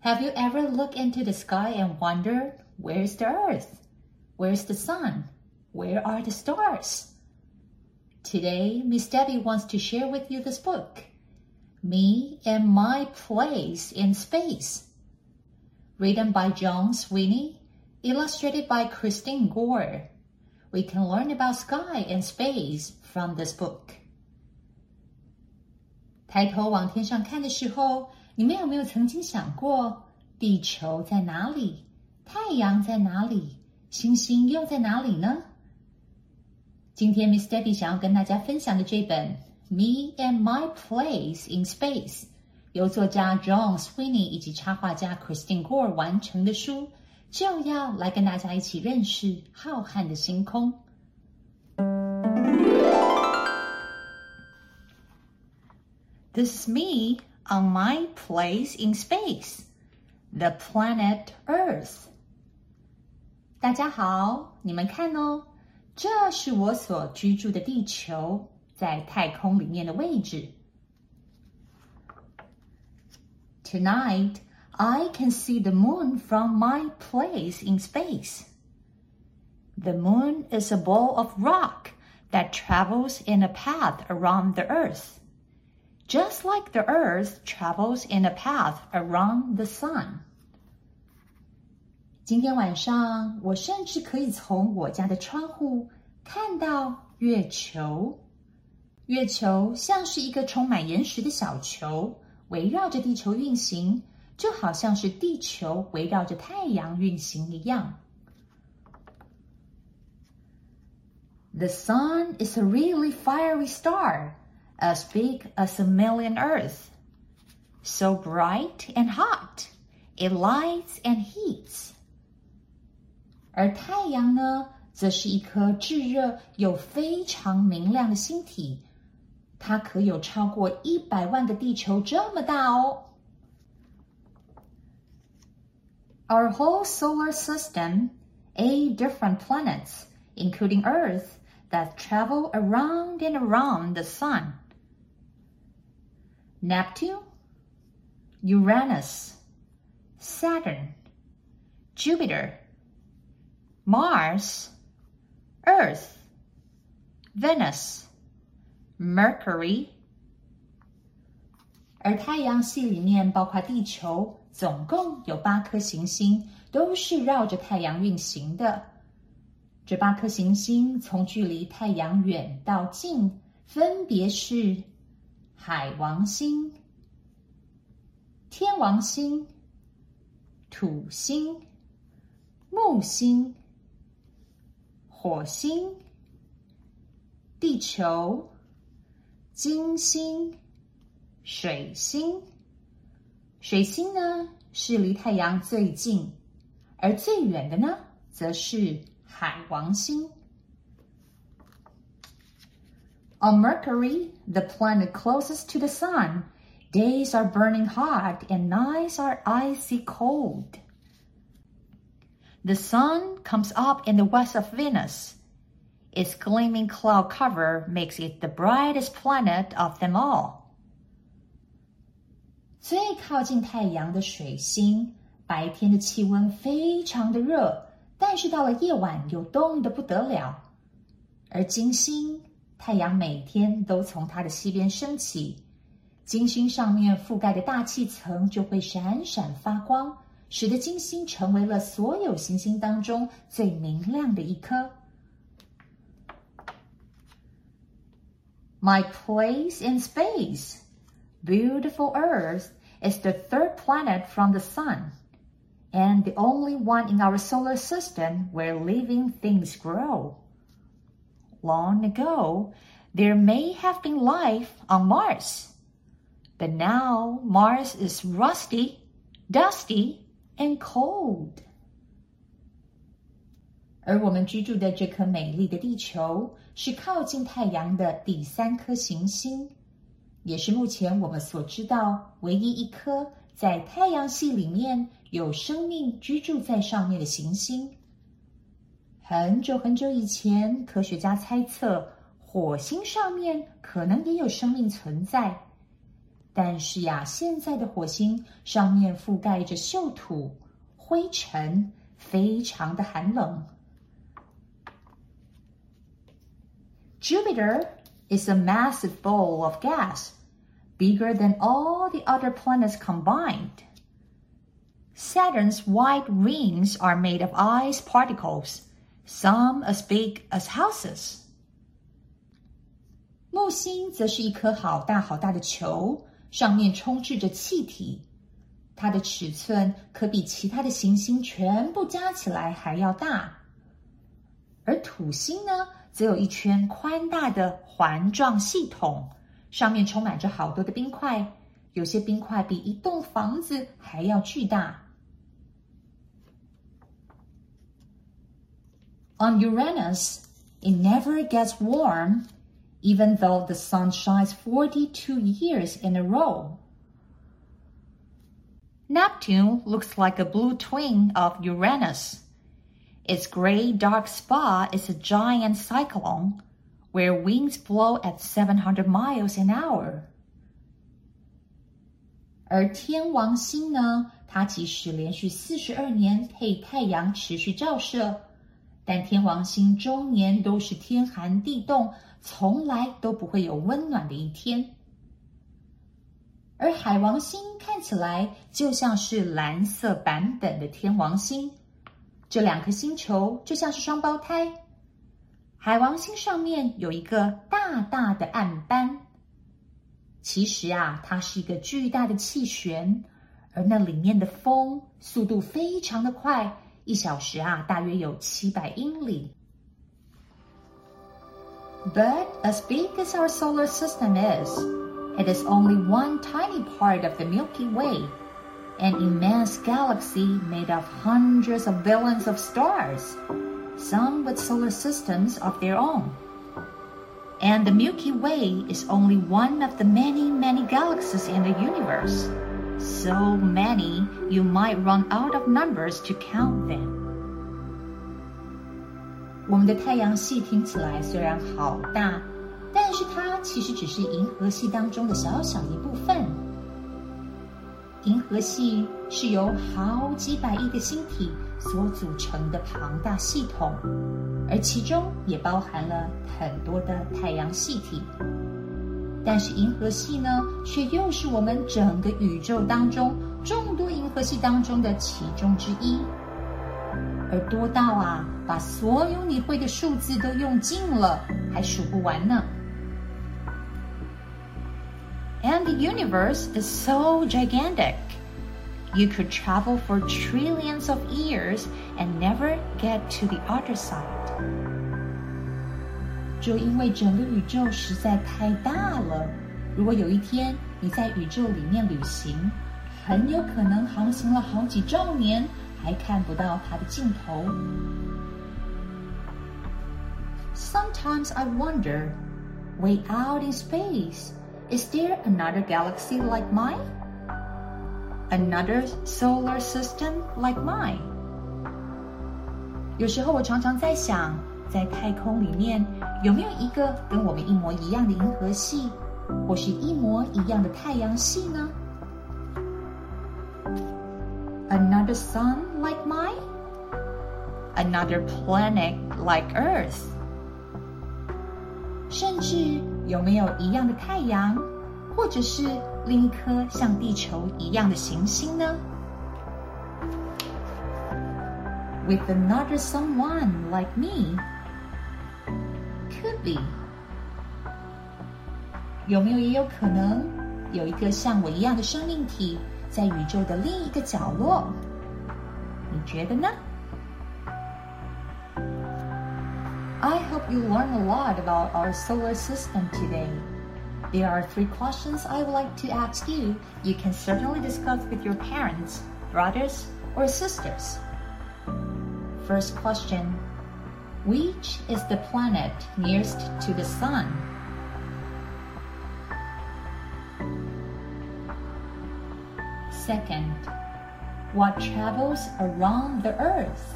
have you ever looked into the sky and wondered, where's the earth? Where's the sun? Where are the stars? Today, Miss Debby wants to share with you this book, Me and My Place in Space. Written by Joan Sweeney, illustrated by Christine Gore. We can learn about sky and space from this book. 抬头往天上看的时候，你们有没有曾经想过，地球在哪里？太阳在哪里？星星又在哪里呢？今天 Miss Debbie 想要跟大家分享的这本《Me and My Place in Space》，由作家 John Sweeney 以及插画家 Christine Gore 完成的书，就要来跟大家一起认识浩瀚的星空。This is me on my place in space, the planet Earth. 大家好，你们看哦，这是我所居住的地球，在太空里面的位置。Tonight, I can see the moon from my place in space. The moon is a ball of rock that travels in a path around the Earth just like the Earth travels in a path around the sun. 今天晚上，我甚至可以从我家的窗户看到月球。月球像是一个充满岩石的小球，围绕着地球运行，就好像是地球围绕着太阳运行一样。The sun is a really fiery star as big as a million Earths. So bright and hot, it lights and heats. 而太阳呢，则是一颗炙热又非常明亮的星体，它可有超过一百万个地球这么大哦。Our whole solar system, eight different planets, including Earth, that travel around and around the sun. Neptune, Uranus, Saturn, Jupiter, Mars, Earth, Venus, Mercury。而太阳系里面包括地球，总共有八颗行星，都是绕着太阳运行的。这八颗行星从距离太阳远到近，分别是。海王星、天王星、土星、木星、火星、地球、金星、水星。水星呢是离太阳最近，而最远的呢，则是海王星。On Mercury, the planet closest to the Sun, days are burning hot and nights are icy cold. The Sun comes up in the west of Venus. Its gleaming cloud cover makes it the brightest planet of them all. 最靠近太阳的水星，白天的气温非常的热，但是到了夜晚又冻得不得了。而金星 太阳每天都从它的西边升起，金星上面覆盖的大气层就会闪闪发光，使得金星成为了所有行星当中最明亮的一颗。My place in space, beautiful Earth, is the third planet from the Sun, and the only one in our solar system where living things grow. long ago, there may have been life on Mars. But now Mars is rusty, dusty and cold。而我们居住的这颗美丽的地球，是靠近太阳的第三颗行星，也是目前我们所知道唯一一颗在太阳系里面有生命居住在上面的行星。 很久很久以前，科学家猜测火星上面可能也有生命存在，但是呀，现在的火星上面覆盖着锈土、灰尘，非常的寒冷。Jupiter is a massive ball of gas, bigger than all the other planets combined. Saturn's white rings are made of ice particles Some as big as houses。木星则是一颗好大好大的球，上面充斥着气体，它的尺寸可比其他的行星全部加起来还要大。而土星呢，则有一圈宽大的环状系统，上面充满着好多的冰块，有些冰块比一栋房子还要巨大。On Uranus, it never gets warm, even though the sun shines 42 years in a row. Neptune looks like a blue twin of Uranus. Its gray dark spot is a giant cyclone, where winds blow at 700 miles an hour. 而天王星呢？它即使连续四十二年配太阳持续照射， 但天王星终年都是天寒地冻，从来都不会有温暖的一天。而海王星看起来就像是蓝色版本的天王星，这两颗星球就像是双胞胎。海王星上面有一个大大的暗斑，其实啊，它是一个巨大的气旋，而那里面的风速度非常的快。一小时啊，大约有七百英里。But as big as our solar system is, it is only one tiny part of the Milky Way, an immense galaxy made of hundreds of billions of stars, some with solar systems of their own. And the Milky Way is only one of the many, many galaxies in the universe. So many, you might run out of numbers to count them. 我们的太阳系听起来虽然好大，但是它其实只是银河系当中的小小一部分。银河系是由好几百亿的星体所组成的庞大系统，而其中也包含了很多的太阳系体。但是银河系呢，却又是我们整个宇宙当中众多银河系当中的其中之一，而多到啊，把所有你会的数字都用尽了，还数不完呢。And the universe is so gigantic. You could travel for trillions of years and never get to the other side. 就因为整个宇宙实在太大了，如果有一天你在宇宙里面旅行，很有可能航行了好几兆年，还看不到它的尽头。Sometimes I wonder, way out in space, is there another galaxy like mine? Another solar system like mine? 有时候我常常在想。 在太空里面有没有一个跟我们一模一样的银河系，或是一模一样的太阳系呢？Another sun like mine? Another planet like Earth? 甚至有没有一样的太阳，或者是另一颗像地球一样的行星呢？With another someone like me? could be？有没有也有可能有一个像我一样的生命体在宇宙的另一个角落？你觉得呢？I hope you learn a lot about our solar system today. There are three questions I would like to ask you. You can certainly discuss with your parents. brothers or sisters? First question which is the planet nearest to the sun? Second, what travels around the earth?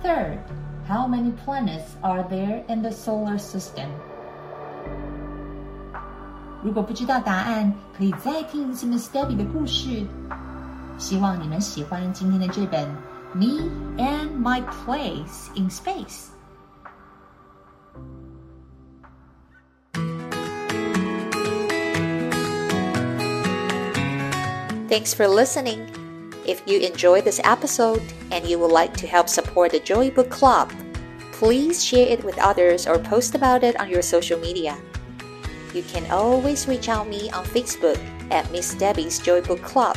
Third, how many planets are there in the solar system? 如果不知道答案，可以再听一次 Miss Debby 的故事。希望你们喜欢今天的这本《Me and My Place in Space》。Thanks for listening. If you enjoy this episode and you would like to help support the Joy Book Club, please share it with others or post about it on your social media. You can always reach out me on Facebook at Miss Debby's Joy Book Club